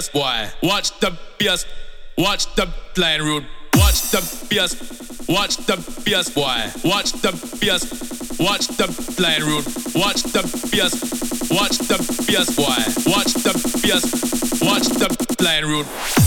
bass, boy. Watch the bass. Watch the line road. Watch the bass. Watch the bass, boy. Watch the bass. Watch the line road. Watch the bass. Watch the bass, boy. Watch the bass. Watch the line road.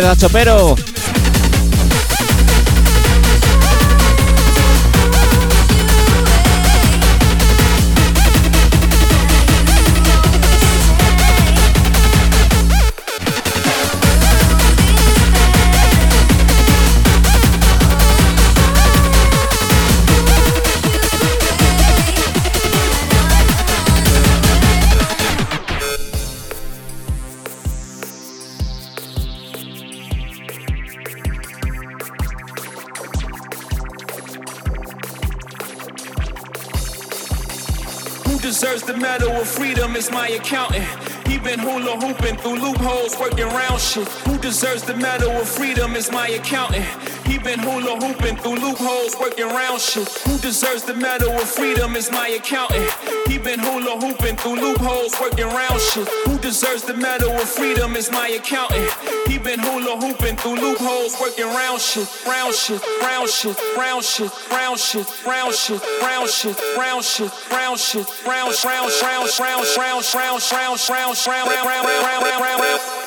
de la Chopero. Deserves the medal of freedom is my accountant. He been hula hooping through loopholes, working round shit. Who deserves the medal of freedom is my accountant. He been hula hooping through loopholes, working round shit. Who deserves the medal of freedom is my accountant. He been hula hooping through loopholes, working round shit, round shit, round shit, round shit, round shit, round shit, round shit, round shit, round shit, round round round round round round round round round round round round round round round Dumb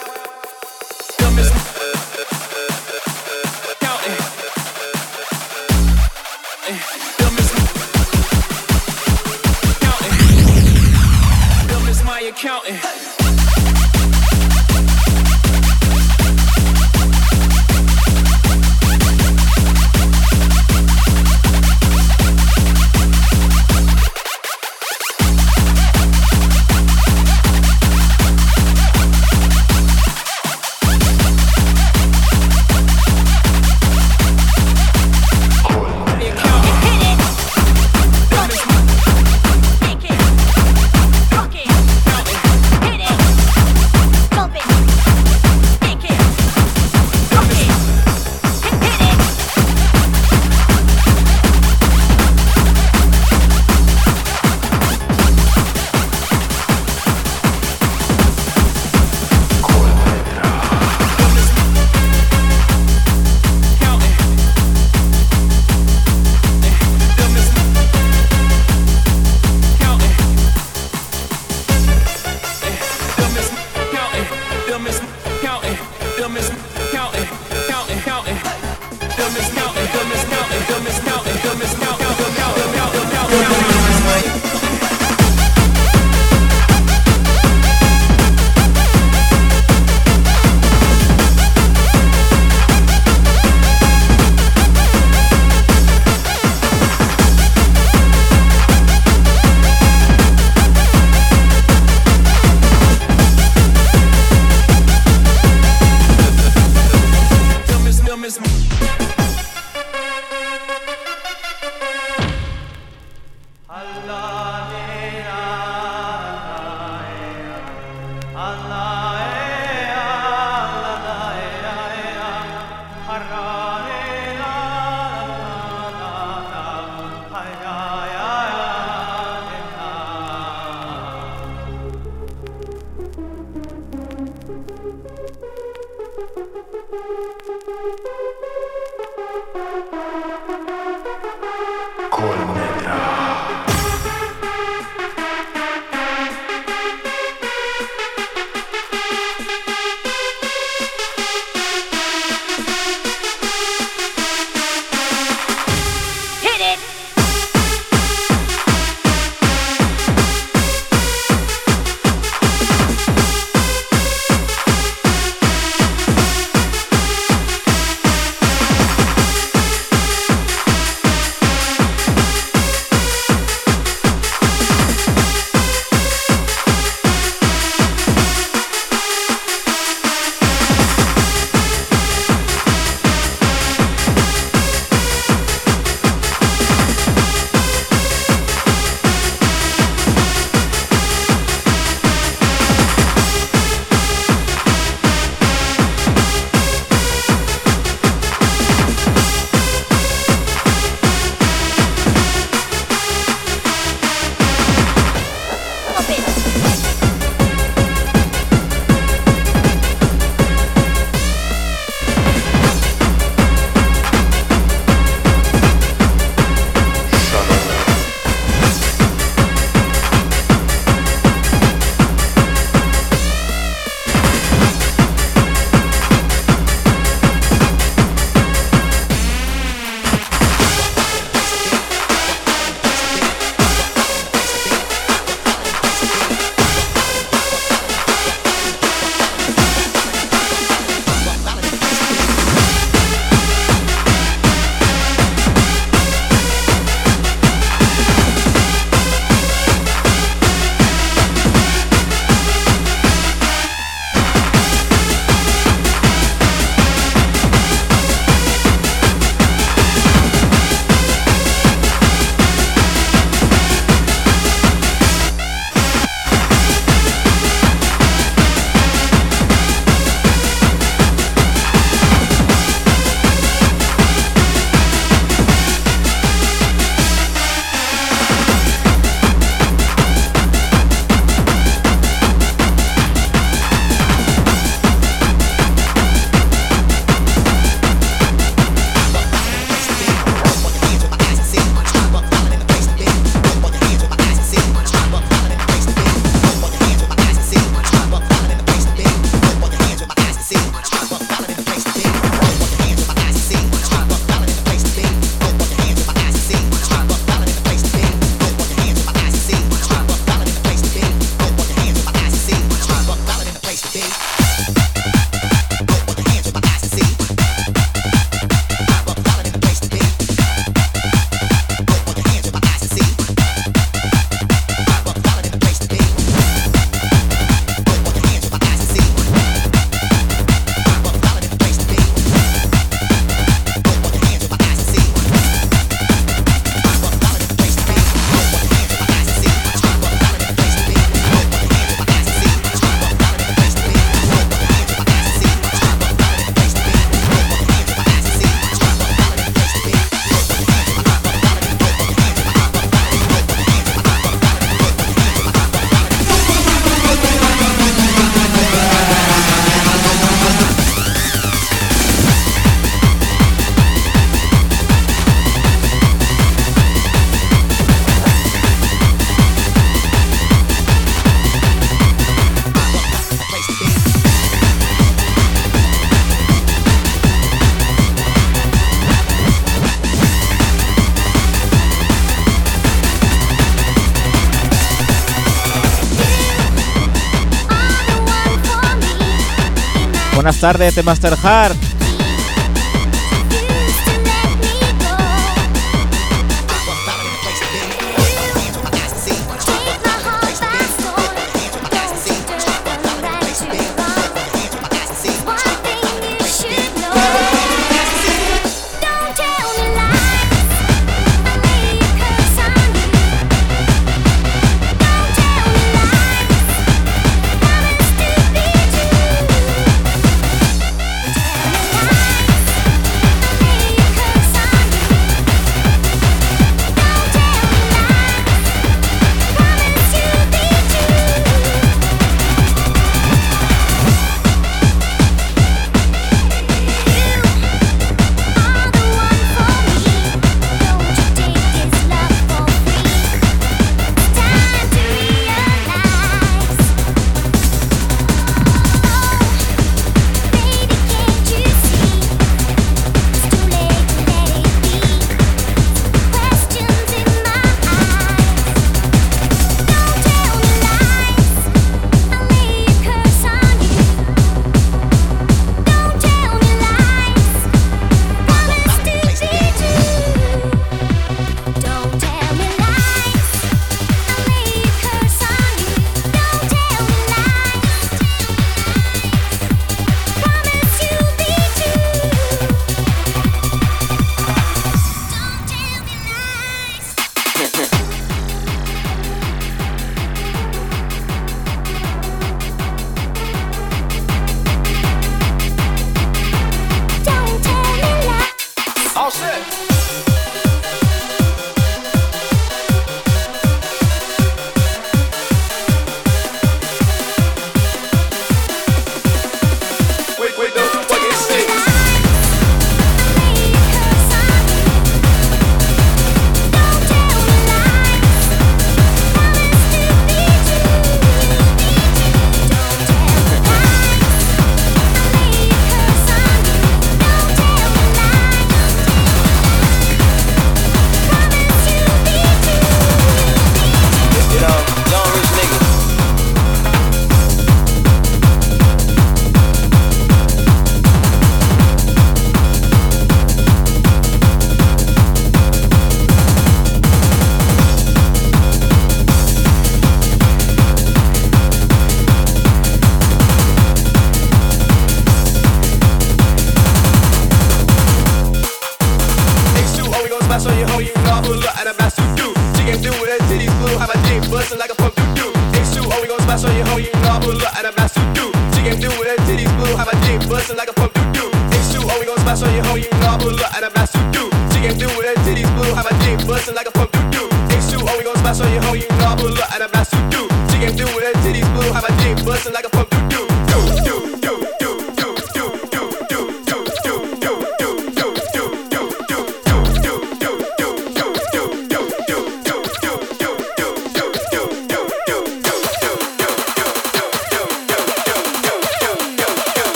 Buenas tardes, The Master Heart.